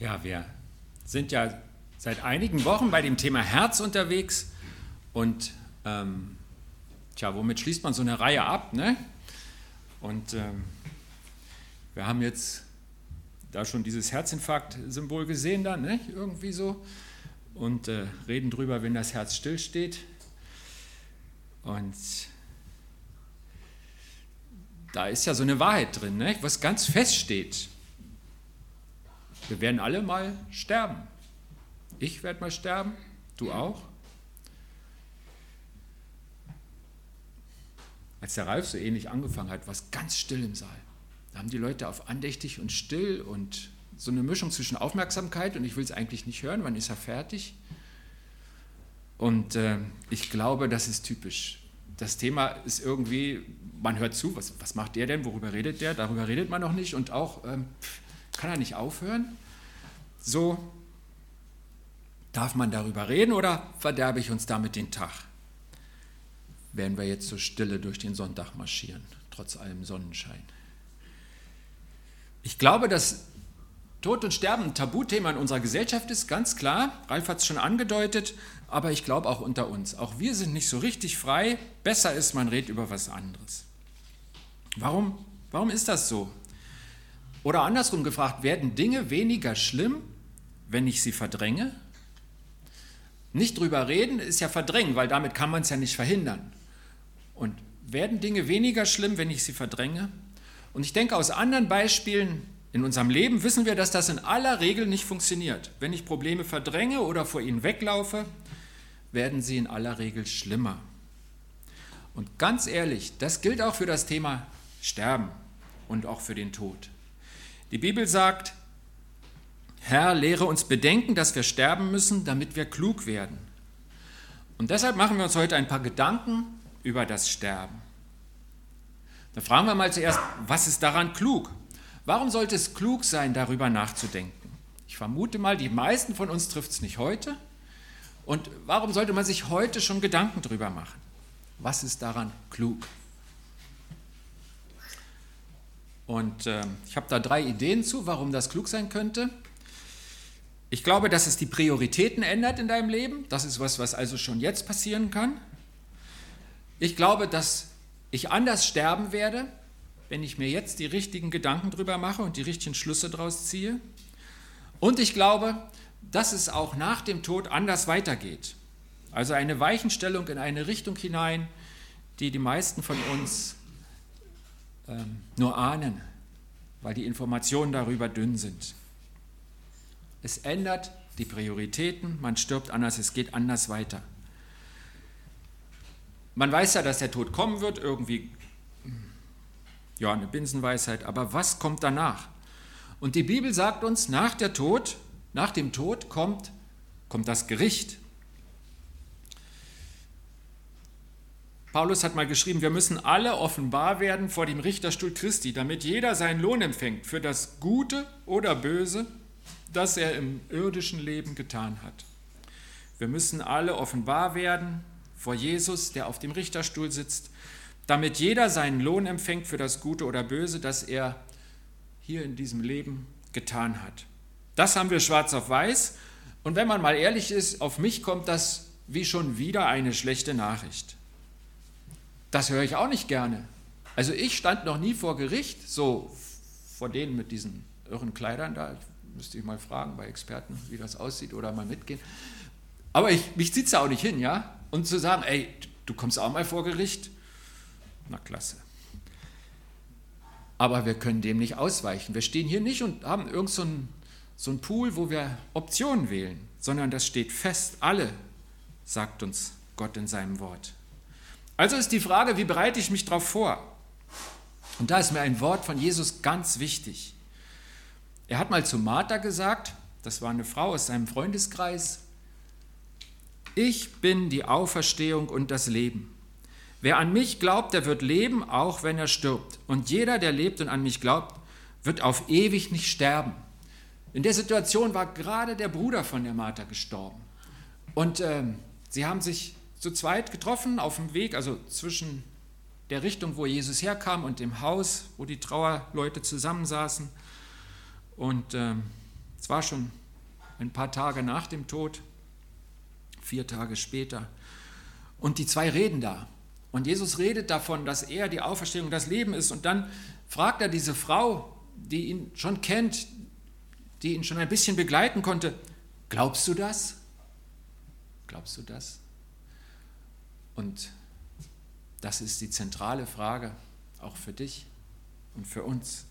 Ja, wir sind ja seit einigen Wochen bei dem Thema Herz unterwegs und ähm, tja, womit schließt man so eine Reihe ab? Ne? Und ähm, wir haben jetzt da schon dieses Herzinfarkt-Symbol gesehen, dann ne? irgendwie so und äh, reden drüber, wenn das Herz stillsteht. Und da ist ja so eine Wahrheit drin, ne? was ganz fest steht. Wir werden alle mal sterben. Ich werde mal sterben, du auch. Als der Ralf so ähnlich angefangen hat, war es ganz still im Saal. Da haben die Leute auf andächtig und still und so eine Mischung zwischen Aufmerksamkeit und ich will es eigentlich nicht hören, wann ist er fertig? Und äh, ich glaube, das ist typisch. Das Thema ist irgendwie, man hört zu, was, was macht der denn, worüber redet der? Darüber redet man noch nicht und auch, ähm, kann er nicht aufhören? So, darf man darüber reden oder verderbe ich uns damit den Tag? Werden wir jetzt so stille durch den Sonntag marschieren, trotz allem Sonnenschein? Ich glaube, dass Tod und Sterben ein Tabuthema in unserer Gesellschaft ist, ganz klar. Ralf hat es schon angedeutet, aber ich glaube auch unter uns. Auch wir sind nicht so richtig frei. Besser ist, man redet über was anderes. Warum, warum ist das so? Oder andersrum gefragt, werden Dinge weniger schlimm, wenn ich sie verdränge? Nicht drüber reden ist ja verdrängen, weil damit kann man es ja nicht verhindern. Und werden Dinge weniger schlimm, wenn ich sie verdränge? Und ich denke, aus anderen Beispielen in unserem Leben wissen wir, dass das in aller Regel nicht funktioniert. Wenn ich Probleme verdränge oder vor ihnen weglaufe, werden sie in aller Regel schlimmer. Und ganz ehrlich, das gilt auch für das Thema Sterben und auch für den Tod. Die Bibel sagt, Herr, lehre uns bedenken, dass wir sterben müssen, damit wir klug werden. Und deshalb machen wir uns heute ein paar Gedanken über das Sterben. Da fragen wir mal zuerst, was ist daran klug? Warum sollte es klug sein, darüber nachzudenken? Ich vermute mal, die meisten von uns trifft es nicht heute. Und warum sollte man sich heute schon Gedanken darüber machen? Was ist daran klug? Und äh, ich habe da drei Ideen zu, warum das klug sein könnte. Ich glaube, dass es die Prioritäten ändert in deinem Leben. Das ist was, was also schon jetzt passieren kann. Ich glaube, dass ich anders sterben werde, wenn ich mir jetzt die richtigen Gedanken drüber mache und die richtigen Schlüsse daraus ziehe. Und ich glaube, dass es auch nach dem Tod anders weitergeht. Also eine Weichenstellung in eine Richtung hinein, die die meisten von uns nur ahnen, weil die Informationen darüber dünn sind. Es ändert die Prioritäten, man stirbt anders, es geht anders weiter. Man weiß ja, dass der Tod kommen wird, irgendwie, ja, eine Binsenweisheit, aber was kommt danach? Und die Bibel sagt uns, nach der Tod, nach dem Tod kommt, kommt das Gericht. Paulus hat mal geschrieben, wir müssen alle offenbar werden vor dem Richterstuhl Christi, damit jeder seinen Lohn empfängt für das Gute oder Böse, das er im irdischen Leben getan hat. Wir müssen alle offenbar werden vor Jesus, der auf dem Richterstuhl sitzt, damit jeder seinen Lohn empfängt für das Gute oder Böse, das er hier in diesem Leben getan hat. Das haben wir schwarz auf weiß. Und wenn man mal ehrlich ist, auf mich kommt das wie schon wieder eine schlechte Nachricht. Das höre ich auch nicht gerne. Also ich stand noch nie vor Gericht, so vor denen mit diesen irren Kleidern da. Müsste ich mal fragen bei Experten, wie das aussieht oder mal mitgehen. Aber ich, mich zieht es auch nicht hin, ja? Und zu sagen, ey, du kommst auch mal vor Gericht, na klasse. Aber wir können dem nicht ausweichen. Wir stehen hier nicht und haben irgend so einen so ein Pool, wo wir Optionen wählen, sondern das steht fest. Alle, sagt uns Gott in seinem Wort. Also ist die Frage, wie bereite ich mich darauf vor? Und da ist mir ein Wort von Jesus ganz wichtig. Er hat mal zu Martha gesagt, das war eine Frau aus seinem Freundeskreis, ich bin die Auferstehung und das Leben. Wer an mich glaubt, der wird leben, auch wenn er stirbt. Und jeder, der lebt und an mich glaubt, wird auf ewig nicht sterben. In der Situation war gerade der Bruder von der Martha gestorben. Und ähm, sie haben sich zu zweit getroffen auf dem Weg, also zwischen der Richtung, wo Jesus herkam und dem Haus, wo die Trauerleute zusammensaßen. Und ähm, Es war schon ein paar Tage nach dem Tod, vier Tage später. Und die zwei reden da. Und Jesus redet davon, dass er die Auferstehung, das Leben ist. Und dann fragt er diese Frau, die ihn schon kennt, die ihn schon ein bisschen begleiten konnte, glaubst du das? Glaubst du das? Und das ist die zentrale Frage, auch für dich und für uns.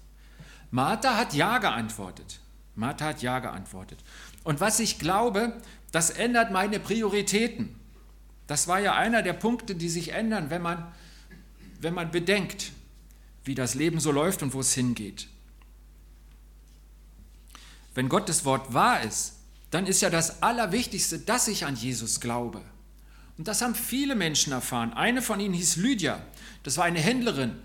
Martha hat Ja geantwortet. Martha hat Ja geantwortet. Und was ich glaube, das ändert meine Prioritäten. Das war ja einer der Punkte, die sich ändern, wenn man, wenn man bedenkt, wie das Leben so läuft und wo es hingeht. Wenn Gottes Wort wahr ist, dann ist ja das Allerwichtigste, dass ich an Jesus glaube. Und das haben viele Menschen erfahren. Eine von ihnen hieß Lydia. Das war eine Händlerin,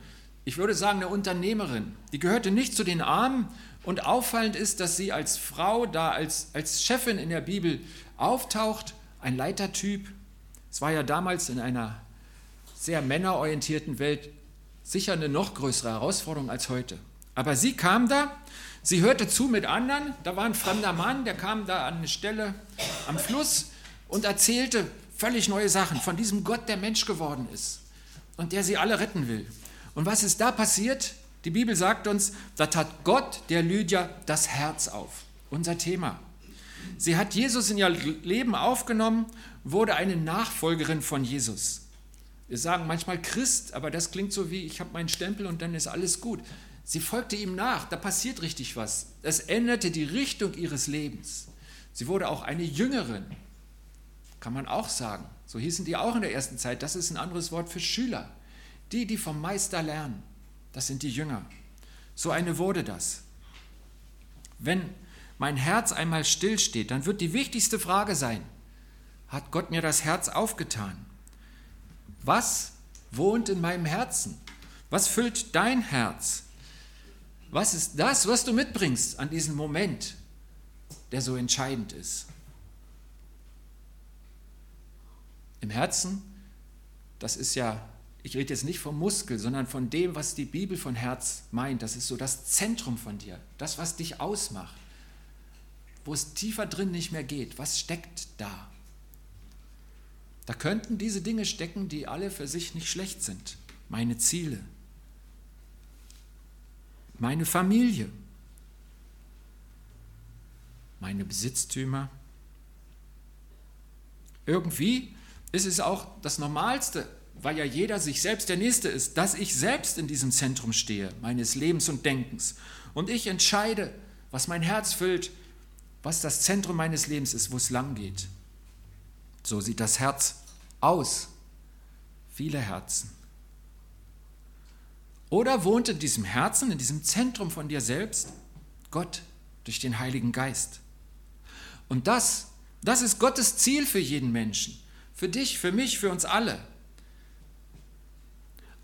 ich würde sagen eine Unternehmerin. Die gehörte nicht zu den Armen. Und auffallend ist, dass sie als Frau da, als, als Chefin in der Bibel auftaucht, ein Leitertyp. Es war ja damals in einer sehr männerorientierten Welt sicher eine noch größere Herausforderung als heute. Aber sie kam da, sie hörte zu mit anderen, da war ein fremder Mann, der kam da an eine Stelle am Fluss und erzählte völlig neue Sachen von diesem Gott, der Mensch geworden ist und der sie alle retten will. Und was ist da passiert? Die Bibel sagt uns, da tat Gott der Lydia das Herz auf. Unser Thema. Sie hat Jesus in ihr Leben aufgenommen, wurde eine Nachfolgerin von Jesus. Wir sagen manchmal Christ, aber das klingt so wie, ich habe meinen Stempel und dann ist alles gut. Sie folgte ihm nach, da passiert richtig was. Es änderte die Richtung ihres Lebens. Sie wurde auch eine Jüngerin, kann man auch sagen. So hießen die auch in der ersten Zeit. Das ist ein anderes Wort für Schüler. Die, die vom Meister lernen, das sind die Jünger. So eine wurde das. Wenn mein Herz einmal stillsteht, dann wird die wichtigste Frage sein, hat Gott mir das Herz aufgetan? Was wohnt in meinem Herzen? Was füllt dein Herz? Was ist das, was du mitbringst an diesem Moment, der so entscheidend ist? Im Herzen, das ist ja ich rede jetzt nicht vom Muskel, sondern von dem, was die Bibel von Herz meint. Das ist so das Zentrum von dir, das, was dich ausmacht, wo es tiefer drin nicht mehr geht. Was steckt da? Da könnten diese Dinge stecken, die alle für sich nicht schlecht sind. Meine Ziele, meine Familie, meine Besitztümer. Irgendwie ist es auch das Normalste, weil ja jeder sich selbst der Nächste ist, dass ich selbst in diesem Zentrum stehe, meines Lebens und Denkens. Und ich entscheide, was mein Herz füllt, was das Zentrum meines Lebens ist, wo es lang geht. So sieht das Herz aus. Viele Herzen. Oder wohnt in diesem Herzen, in diesem Zentrum von dir selbst, Gott durch den Heiligen Geist. Und das, das ist Gottes Ziel für jeden Menschen. Für dich, für mich, für uns alle.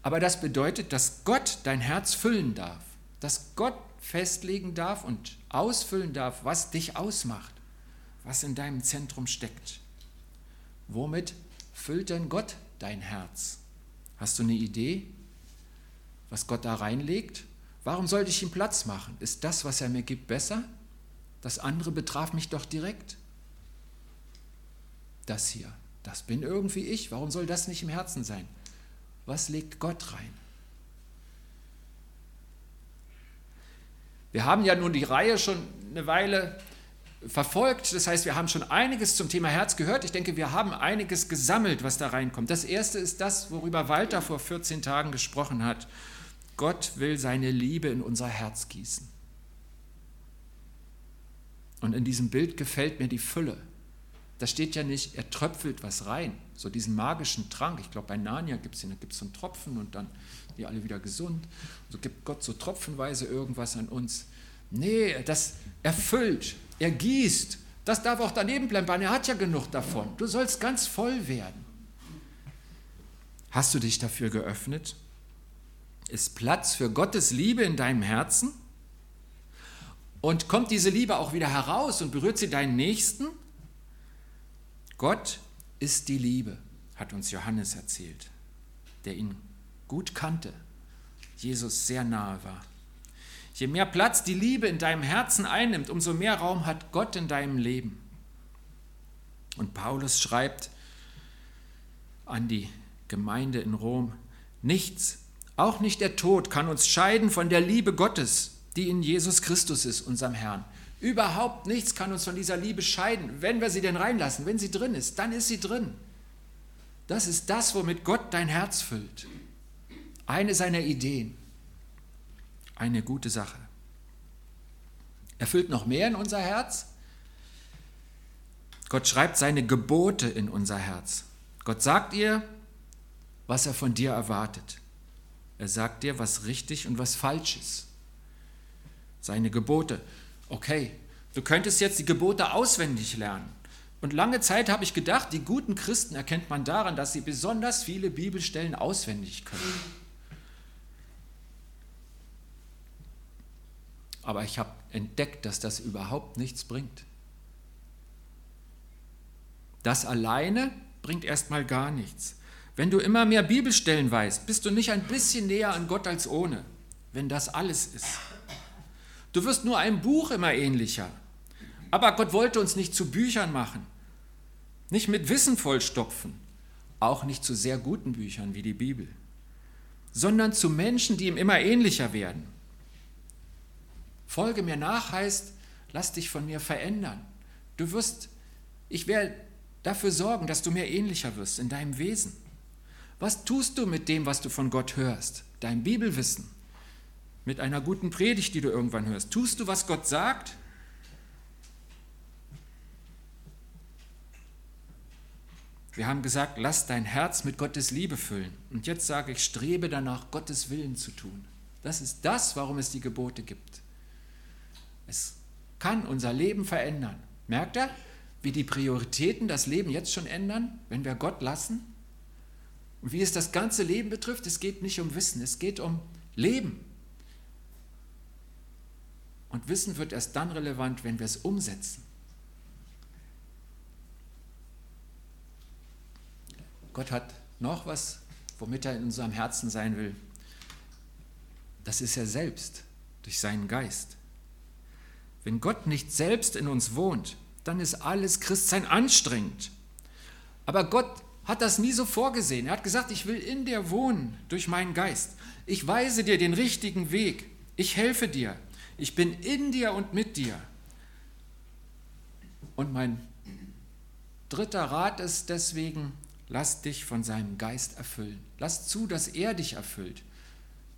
Aber das bedeutet, dass Gott dein Herz füllen darf, dass Gott festlegen darf und ausfüllen darf, was dich ausmacht, was in deinem Zentrum steckt. Womit füllt denn Gott dein Herz? Hast du eine Idee, was Gott da reinlegt? Warum sollte ich ihm Platz machen? Ist das, was er mir gibt, besser? Das andere betraf mich doch direkt. Das hier, das bin irgendwie ich. Warum soll das nicht im Herzen sein? was legt Gott rein? Wir haben ja nun die Reihe schon eine Weile verfolgt. Das heißt, wir haben schon einiges zum Thema Herz gehört. Ich denke, wir haben einiges gesammelt, was da reinkommt. Das erste ist das, worüber Walter vor 14 Tagen gesprochen hat. Gott will seine Liebe in unser Herz gießen. Und in diesem Bild gefällt mir die Fülle. Da steht ja nicht, er tröpfelt was rein, so diesen magischen Trank. Ich glaube, bei Narnia gibt es da so einen Tropfen und dann die alle wieder gesund. So gibt Gott so tropfenweise irgendwas an uns. Nee, das erfüllt, er gießt. Das darf auch daneben bleiben, er hat ja genug davon. Du sollst ganz voll werden. Hast du dich dafür geöffnet? Ist Platz für Gottes Liebe in deinem Herzen? Und kommt diese Liebe auch wieder heraus und berührt sie deinen Nächsten? Gott ist die Liebe, hat uns Johannes erzählt, der ihn gut kannte, Jesus sehr nahe war. Je mehr Platz die Liebe in deinem Herzen einnimmt, umso mehr Raum hat Gott in deinem Leben. Und Paulus schreibt an die Gemeinde in Rom, nichts, auch nicht der Tod kann uns scheiden von der Liebe Gottes, die in Jesus Christus ist, unserem Herrn. Überhaupt nichts kann uns von dieser Liebe scheiden. Wenn wir sie denn reinlassen, wenn sie drin ist, dann ist sie drin. Das ist das, womit Gott dein Herz füllt. Eine seiner Ideen. Eine gute Sache. Er füllt noch mehr in unser Herz. Gott schreibt seine Gebote in unser Herz. Gott sagt ihr, was er von dir erwartet. Er sagt dir, was richtig und was falsch ist. Seine Gebote. Okay, du könntest jetzt die Gebote auswendig lernen. Und lange Zeit habe ich gedacht, die guten Christen erkennt man daran, dass sie besonders viele Bibelstellen auswendig können. Aber ich habe entdeckt, dass das überhaupt nichts bringt. Das alleine bringt erstmal gar nichts. Wenn du immer mehr Bibelstellen weißt, bist du nicht ein bisschen näher an Gott als ohne, wenn das alles ist. Du wirst nur einem Buch immer ähnlicher. Aber Gott wollte uns nicht zu Büchern machen, nicht mit Wissen vollstopfen, auch nicht zu sehr guten Büchern wie die Bibel, sondern zu Menschen, die ihm immer ähnlicher werden. Folge mir nach heißt, lass dich von mir verändern. Du wirst, ich werde dafür sorgen, dass du mir ähnlicher wirst in deinem Wesen. Was tust du mit dem, was du von Gott hörst? Dein Bibelwissen, mit einer guten Predigt, die du irgendwann hörst. Tust du, was Gott sagt? Wir haben gesagt, lass dein Herz mit Gottes Liebe füllen. Und jetzt sage ich, strebe danach, Gottes Willen zu tun. Das ist das, warum es die Gebote gibt. Es kann unser Leben verändern. Merkt ihr, wie die Prioritäten das Leben jetzt schon ändern, wenn wir Gott lassen? Und wie es das ganze Leben betrifft, es geht nicht um Wissen, es geht um Leben. Und Wissen wird erst dann relevant, wenn wir es umsetzen. Gott hat noch was, womit er in unserem Herzen sein will. Das ist er selbst, durch seinen Geist. Wenn Gott nicht selbst in uns wohnt, dann ist alles Christsein anstrengend. Aber Gott hat das nie so vorgesehen. Er hat gesagt, ich will in dir wohnen durch meinen Geist. Ich weise dir den richtigen Weg. Ich helfe dir. Ich bin in dir und mit dir. Und mein dritter Rat ist deswegen, lass dich von seinem Geist erfüllen. Lass zu, dass er dich erfüllt.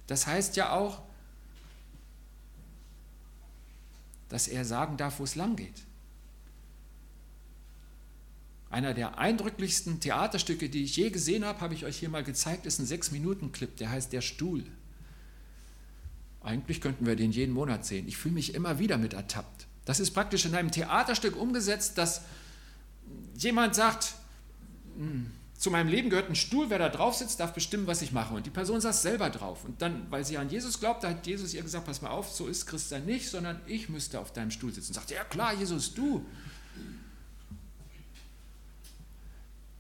Das heißt ja auch, dass er sagen darf, wo es lang geht. Einer der eindrücklichsten Theaterstücke, die ich je gesehen habe, habe ich euch hier mal gezeigt, ist ein Sechs-Minuten-Clip, der heißt Der Stuhl. Eigentlich könnten wir den jeden Monat sehen. Ich fühle mich immer wieder mit ertappt. Das ist praktisch in einem Theaterstück umgesetzt, dass jemand sagt, hm, zu meinem Leben gehört ein Stuhl, wer da drauf sitzt, darf bestimmen, was ich mache. Und die Person saß selber drauf. Und dann, weil sie an Jesus glaubt, hat Jesus ihr gesagt, pass mal auf, so ist Christian nicht, sondern ich müsste auf deinem Stuhl sitzen. Und sagt, ja klar, Jesus, du.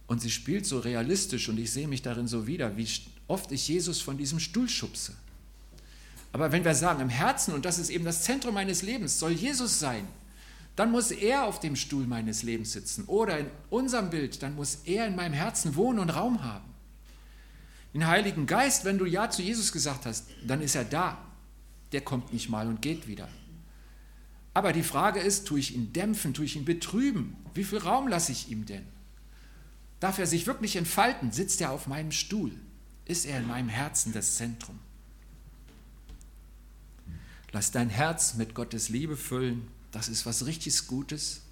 Und sie spielt so realistisch und ich sehe mich darin so wieder, wie oft ich Jesus von diesem Stuhl schubse. Aber wenn wir sagen, im Herzen, und das ist eben das Zentrum meines Lebens, soll Jesus sein, dann muss er auf dem Stuhl meines Lebens sitzen. Oder in unserem Bild, dann muss er in meinem Herzen wohnen und Raum haben. Den Heiligen Geist, wenn du Ja zu Jesus gesagt hast, dann ist er da. Der kommt nicht mal und geht wieder. Aber die Frage ist, tue ich ihn dämpfen, tue ich ihn betrüben? Wie viel Raum lasse ich ihm denn? Darf er sich wirklich entfalten? Sitzt er auf meinem Stuhl? Ist er in meinem Herzen das Zentrum? Lass dein Herz mit Gottes Liebe füllen. Das ist was richtig Gutes.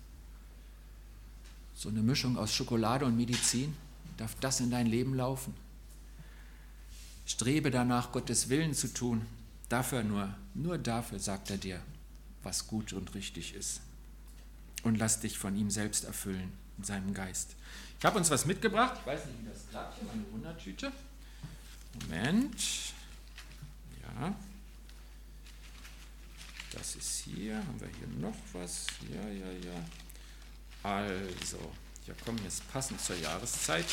So eine Mischung aus Schokolade und Medizin. Darf das in dein Leben laufen? Strebe danach, Gottes Willen zu tun. Dafür nur, nur dafür sagt er dir, was gut und richtig ist. Und lass dich von ihm selbst erfüllen, in seinem Geist. Ich habe uns was mitgebracht. Ich weiß nicht, wie das klappt. Hier meine Wundertüte. Moment. Ja. Das ist hier. Haben wir hier noch was? Ja, ja, ja. Also, ja komm, jetzt passend zur Jahreszeit.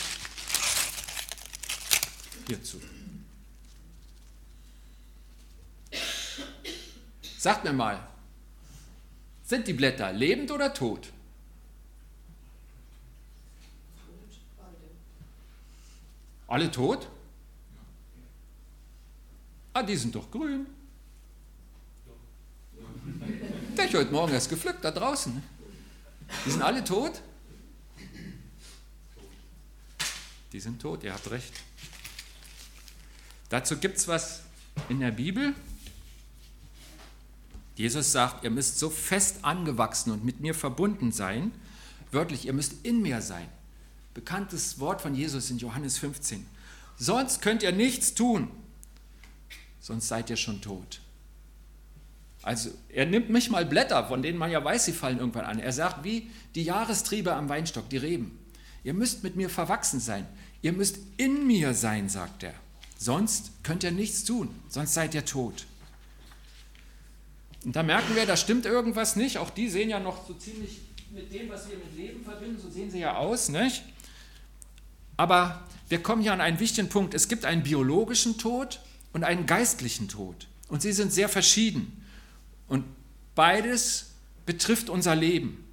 Hierzu. Sagt mir mal, sind die Blätter lebend oder tot? Alle tot? Ah, die sind doch grün. Der ich heute Morgen erst gepflückt, da draußen. Die sind alle tot? Die sind tot, ihr habt recht. Dazu gibt es was in der Bibel. Jesus sagt, ihr müsst so fest angewachsen und mit mir verbunden sein. Wörtlich, ihr müsst in mir sein. Bekanntes Wort von Jesus in Johannes 15. Sonst könnt ihr nichts tun, sonst seid ihr schon tot. Also er nimmt mich mal Blätter, von denen man ja weiß, sie fallen irgendwann an. Er sagt, wie die Jahrestriebe am Weinstock, die Reben. Ihr müsst mit mir verwachsen sein. Ihr müsst in mir sein, sagt er. Sonst könnt ihr nichts tun, sonst seid ihr tot. Und da merken wir, da stimmt irgendwas nicht. Auch die sehen ja noch so ziemlich mit dem, was wir mit Leben verbinden, so sehen sie ja aus, nicht? Aber wir kommen hier an einen wichtigen Punkt. Es gibt einen biologischen Tod und einen geistlichen Tod. Und sie sind sehr verschieden. Und beides betrifft unser Leben.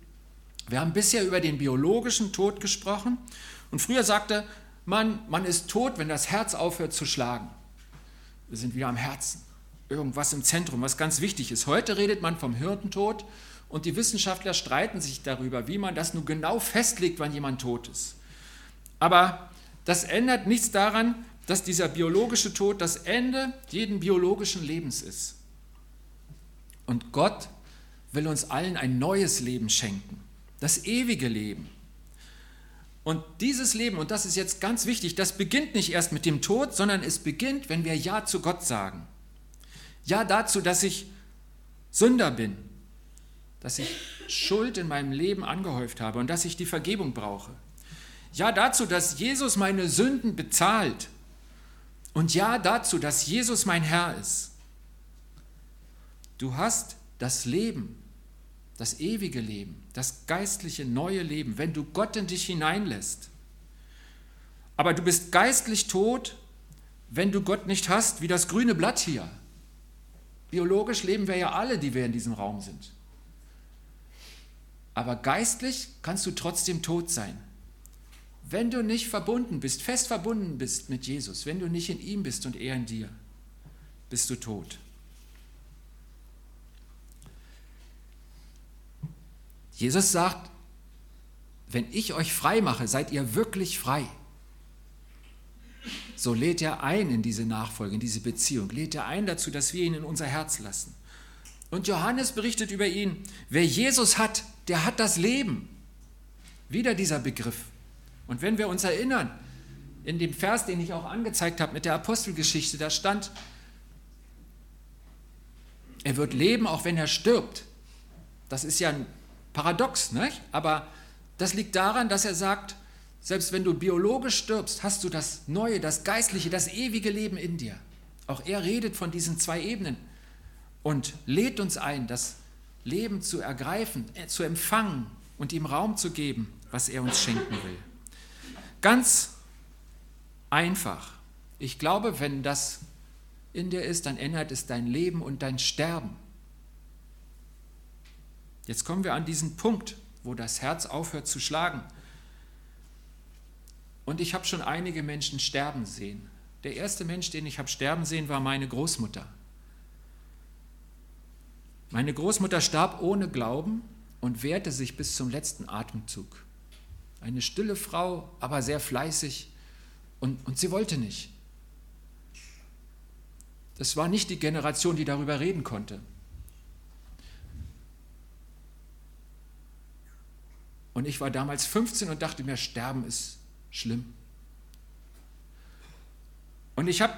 Wir haben bisher über den biologischen Tod gesprochen. Und früher sagte man, man ist tot, wenn das Herz aufhört zu schlagen. Wir sind wieder am Herzen. Irgendwas im Zentrum, was ganz wichtig ist. Heute redet man vom Hirntod und die Wissenschaftler streiten sich darüber, wie man das nun genau festlegt, wann jemand tot ist. Aber das ändert nichts daran, dass dieser biologische Tod das Ende jeden biologischen Lebens ist. Und Gott will uns allen ein neues Leben schenken, das ewige Leben. Und dieses Leben, und das ist jetzt ganz wichtig, das beginnt nicht erst mit dem Tod, sondern es beginnt, wenn wir Ja zu Gott sagen. Ja dazu, dass ich Sünder bin, dass ich Schuld in meinem Leben angehäuft habe und dass ich die Vergebung brauche. Ja dazu, dass Jesus meine Sünden bezahlt. Und ja dazu, dass Jesus mein Herr ist. Du hast das Leben, das ewige Leben, das geistliche neue Leben, wenn du Gott in dich hineinlässt. Aber du bist geistlich tot, wenn du Gott nicht hast, wie das grüne Blatt hier. Biologisch leben wir ja alle, die wir in diesem Raum sind. Aber geistlich kannst du trotzdem tot sein. Wenn du nicht verbunden bist, fest verbunden bist mit Jesus, wenn du nicht in ihm bist und er in dir, bist du tot. Jesus sagt, wenn ich euch frei mache, seid ihr wirklich frei. So lädt er ein in diese Nachfolge, in diese Beziehung, lädt er ein dazu, dass wir ihn in unser Herz lassen. Und Johannes berichtet über ihn, wer Jesus hat, der hat das Leben. Wieder dieser Begriff. Und wenn wir uns erinnern, in dem Vers, den ich auch angezeigt habe mit der Apostelgeschichte, da stand, er wird leben, auch wenn er stirbt. Das ist ja ein Paradox, nicht? aber das liegt daran, dass er sagt, selbst wenn du biologisch stirbst, hast du das Neue, das Geistliche, das ewige Leben in dir. Auch er redet von diesen zwei Ebenen und lädt uns ein, das Leben zu ergreifen, äh, zu empfangen und ihm Raum zu geben, was er uns schenken will. Ganz einfach. Ich glaube, wenn das in dir ist, dann ändert es dein Leben und dein Sterben. Jetzt kommen wir an diesen Punkt, wo das Herz aufhört zu schlagen. Und ich habe schon einige Menschen sterben sehen. Der erste Mensch, den ich habe sterben sehen, war meine Großmutter. Meine Großmutter starb ohne Glauben und wehrte sich bis zum letzten Atemzug. Eine stille Frau, aber sehr fleißig und, und sie wollte nicht. Das war nicht die Generation, die darüber reden konnte. Und ich war damals 15 und dachte mir, Sterben ist schlimm. Und ich habe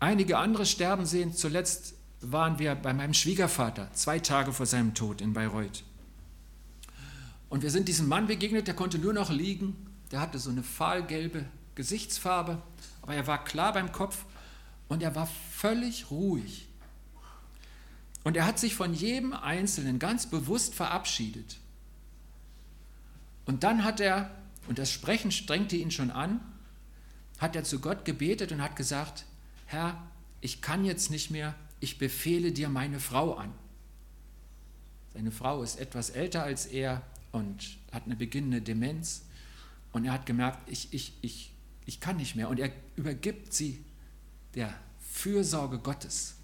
einige andere sterben sehen. Zuletzt waren wir bei meinem Schwiegervater, zwei Tage vor seinem Tod in Bayreuth. Und wir sind diesem Mann begegnet, der konnte nur noch liegen. Der hatte so eine fahlgelbe Gesichtsfarbe, aber er war klar beim Kopf und er war völlig ruhig. Und er hat sich von jedem Einzelnen ganz bewusst verabschiedet. Und dann hat er, und das Sprechen strengte ihn schon an, hat er zu Gott gebetet und hat gesagt, Herr, ich kann jetzt nicht mehr, ich befehle dir meine Frau an. Seine Frau ist etwas älter als er und hat eine beginnende Demenz. Und er hat gemerkt, ich, ich, ich, ich kann nicht mehr. Und er übergibt sie der Fürsorge Gottes.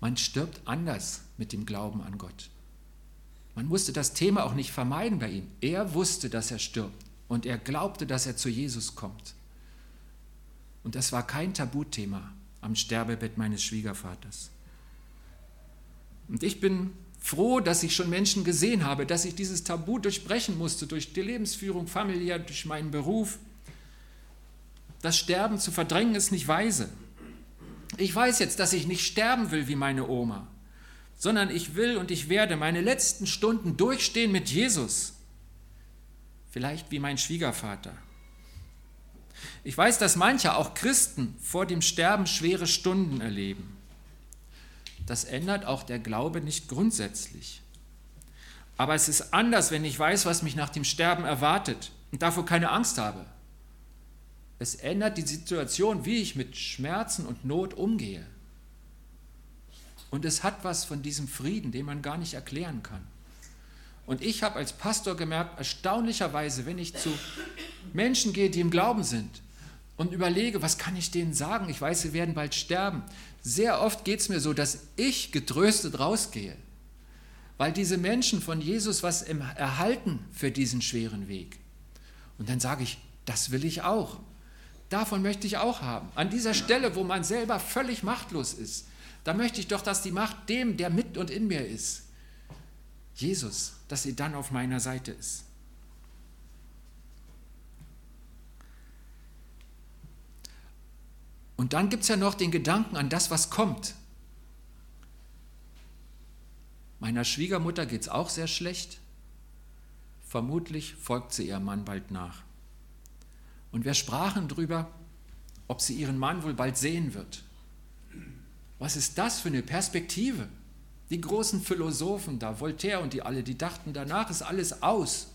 Man stirbt anders mit dem Glauben an Gott. Man musste das Thema auch nicht vermeiden bei ihm. Er wusste, dass er stirbt und er glaubte, dass er zu Jesus kommt. Und das war kein Tabuthema am Sterbebett meines Schwiegervaters. Und ich bin froh, dass ich schon Menschen gesehen habe, dass ich dieses Tabu durchbrechen musste, durch die Lebensführung familiär, durch meinen Beruf. Das Sterben zu verdrängen ist nicht weise. Ich weiß jetzt, dass ich nicht sterben will wie meine Oma, sondern ich will und ich werde meine letzten Stunden durchstehen mit Jesus. Vielleicht wie mein Schwiegervater. Ich weiß, dass manche, auch Christen, vor dem Sterben schwere Stunden erleben. Das ändert auch der Glaube nicht grundsätzlich. Aber es ist anders, wenn ich weiß, was mich nach dem Sterben erwartet und davor keine Angst habe. Es ändert die Situation, wie ich mit Schmerzen und Not umgehe. Und es hat was von diesem Frieden, den man gar nicht erklären kann. Und ich habe als Pastor gemerkt, erstaunlicherweise, wenn ich zu Menschen gehe, die im Glauben sind und überlege, was kann ich denen sagen? Ich weiß, sie werden bald sterben. Sehr oft geht es mir so, dass ich getröstet rausgehe, weil diese Menschen von Jesus was erhalten für diesen schweren Weg. Und dann sage ich, das will ich auch. Davon möchte ich auch haben. An dieser Stelle, wo man selber völlig machtlos ist, da möchte ich doch, dass die Macht dem, der mit und in mir ist, Jesus, dass sie dann auf meiner Seite ist. Und dann gibt es ja noch den Gedanken an das, was kommt. Meiner Schwiegermutter geht es auch sehr schlecht. Vermutlich folgt sie ihrem Mann bald nach. Und wir sprachen darüber, ob sie ihren Mann wohl bald sehen wird. Was ist das für eine Perspektive? Die großen Philosophen da, Voltaire und die alle, die dachten, danach ist alles aus.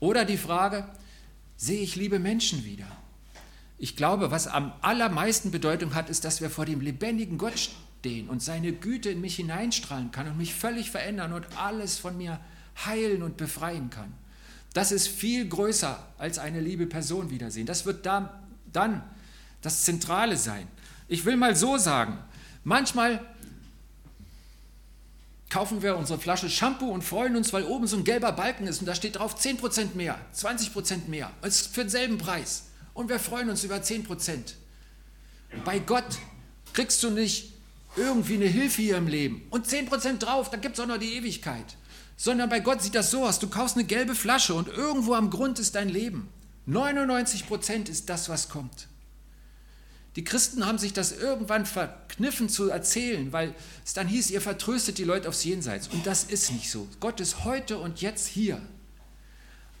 Oder die Frage, sehe ich liebe Menschen wieder? Ich glaube, was am allermeisten Bedeutung hat, ist, dass wir vor dem lebendigen Gott stehen und seine Güte in mich hineinstrahlen kann und mich völlig verändern und alles von mir heilen und befreien kann. Das ist viel größer als eine liebe Person wiedersehen. Das wird da, dann das Zentrale sein. Ich will mal so sagen, manchmal kaufen wir unsere Flasche Shampoo und freuen uns, weil oben so ein gelber Balken ist und da steht drauf 10% mehr, 20% mehr. Es ist für denselben Preis. Und wir freuen uns über 10%. Bei Gott kriegst du nicht irgendwie eine Hilfe hier im Leben und 10% drauf, da gibt es auch noch die Ewigkeit sondern bei Gott sieht das so aus, du kaufst eine gelbe Flasche und irgendwo am Grund ist dein Leben. 99 Prozent ist das, was kommt. Die Christen haben sich das irgendwann verkniffen zu erzählen, weil es dann hieß, ihr vertröstet die Leute aufs Jenseits. Und das ist nicht so. Gott ist heute und jetzt hier.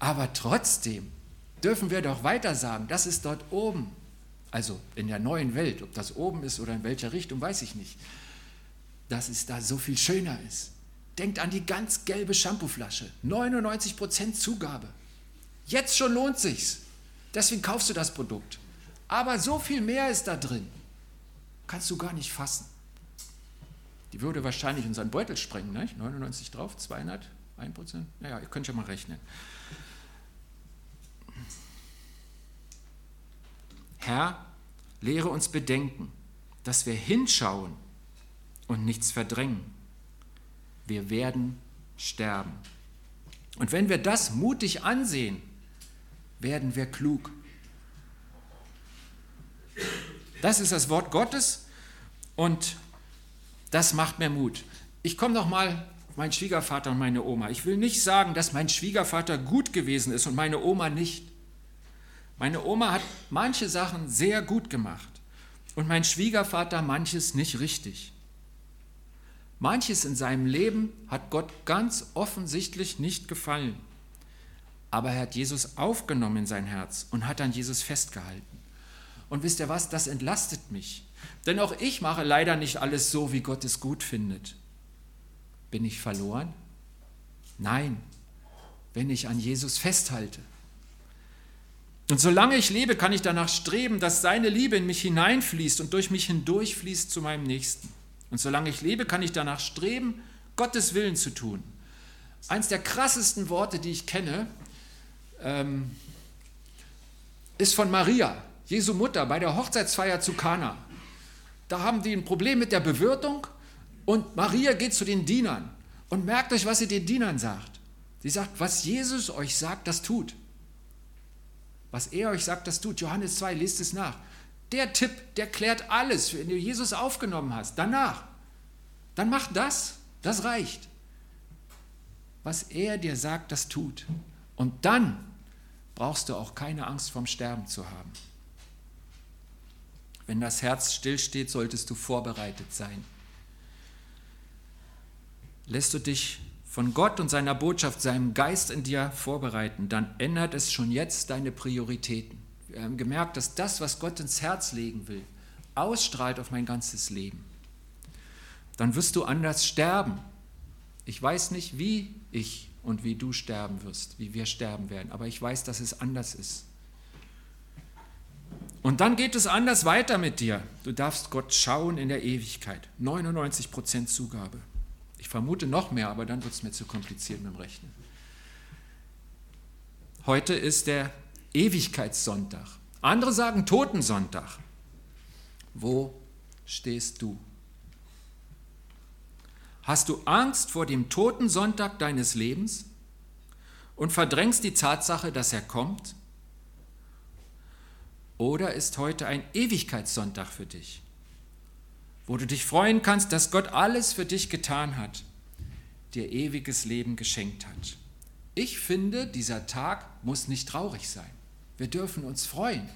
Aber trotzdem dürfen wir doch weiter sagen, das ist dort oben. Also in der neuen Welt, ob das oben ist oder in welcher Richtung, weiß ich nicht. Dass es da so viel schöner ist. Denkt an die ganz gelbe Shampooflasche. 99% Zugabe. Jetzt schon lohnt sich's. Deswegen kaufst du das Produkt. Aber so viel mehr ist da drin. Kannst du gar nicht fassen. Die würde wahrscheinlich unseren Beutel sprengen, nicht? 99 drauf, 200, 1%. Naja, ihr könnt ja mal rechnen. Herr, lehre uns bedenken, dass wir hinschauen und nichts verdrängen wir werden sterben. Und wenn wir das mutig ansehen, werden wir klug. Das ist das Wort Gottes und das macht mir Mut. Ich komme noch mal meinen Schwiegervater und meine Oma. Ich will nicht sagen, dass mein Schwiegervater gut gewesen ist und meine Oma nicht. Meine Oma hat manche Sachen sehr gut gemacht und mein Schwiegervater manches nicht richtig. Manches in seinem Leben hat Gott ganz offensichtlich nicht gefallen. Aber er hat Jesus aufgenommen in sein Herz und hat an Jesus festgehalten. Und wisst ihr was, das entlastet mich. Denn auch ich mache leider nicht alles so, wie Gott es gut findet. Bin ich verloren? Nein, wenn ich an Jesus festhalte. Und solange ich lebe, kann ich danach streben, dass seine Liebe in mich hineinfließt und durch mich hindurchfließt zu meinem Nächsten. Und solange ich lebe, kann ich danach streben, Gottes Willen zu tun. Eins der krassesten Worte, die ich kenne, ähm, ist von Maria, Jesu Mutter, bei der Hochzeitsfeier zu Kana. Da haben die ein Problem mit der Bewirtung und Maria geht zu den Dienern und merkt euch, was sie den Dienern sagt. Sie sagt, was Jesus euch sagt, das tut. Was er euch sagt, das tut. Johannes 2, lest es nach. Der Tipp, der klärt alles, wenn du Jesus aufgenommen hast. Danach. Dann mach das. Das reicht. Was er dir sagt, das tut. Und dann brauchst du auch keine Angst vom Sterben zu haben. Wenn das Herz stillsteht, solltest du vorbereitet sein. Lässt du dich von Gott und seiner Botschaft, seinem Geist in dir vorbereiten, dann ändert es schon jetzt deine Prioritäten. Haben gemerkt, dass das, was Gott ins Herz legen will, ausstrahlt auf mein ganzes Leben. Dann wirst du anders sterben. Ich weiß nicht, wie ich und wie du sterben wirst, wie wir sterben werden, aber ich weiß, dass es anders ist. Und dann geht es anders weiter mit dir. Du darfst Gott schauen in der Ewigkeit. 99% Zugabe. Ich vermute noch mehr, aber dann wird es mir zu kompliziert mit dem Rechnen. Heute ist der Ewigkeitssonntag. Andere sagen Totensonntag. Wo stehst du? Hast du Angst vor dem Totensonntag deines Lebens und verdrängst die Tatsache, dass er kommt? Oder ist heute ein Ewigkeitssonntag für dich? wo du dich freuen kannst, dass Gott alles für dich getan hat, dir ewiges Leben geschenkt hat. Ich finde, dieser Tag muss nicht traurig sein. Wir dürfen uns freuen.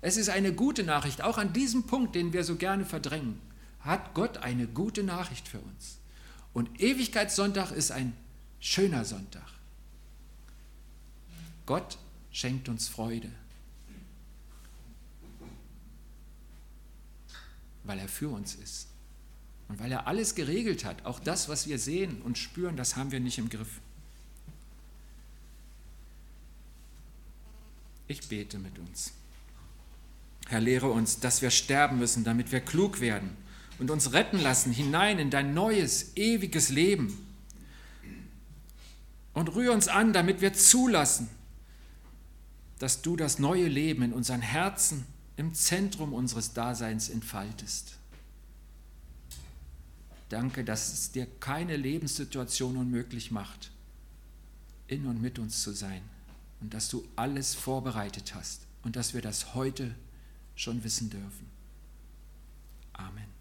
Es ist eine gute Nachricht, auch an diesem Punkt, den wir so gerne verdrängen, hat Gott eine gute Nachricht für uns. Und Ewigkeitssonntag ist ein schöner Sonntag. Gott schenkt uns Freude. weil er für uns ist. Und weil er alles geregelt hat, auch das, was wir sehen und spüren, das haben wir nicht im Griff. Ich bete mit uns. Herr, lehre uns, dass wir sterben müssen, damit wir klug werden und uns retten lassen hinein in dein neues, ewiges Leben. Und rühre uns an, damit wir zulassen, dass du das neue Leben in unseren Herzen im Zentrum unseres Daseins entfaltest. Danke, dass es dir keine Lebenssituation unmöglich macht, in und mit uns zu sein und dass du alles vorbereitet hast und dass wir das heute schon wissen dürfen. Amen.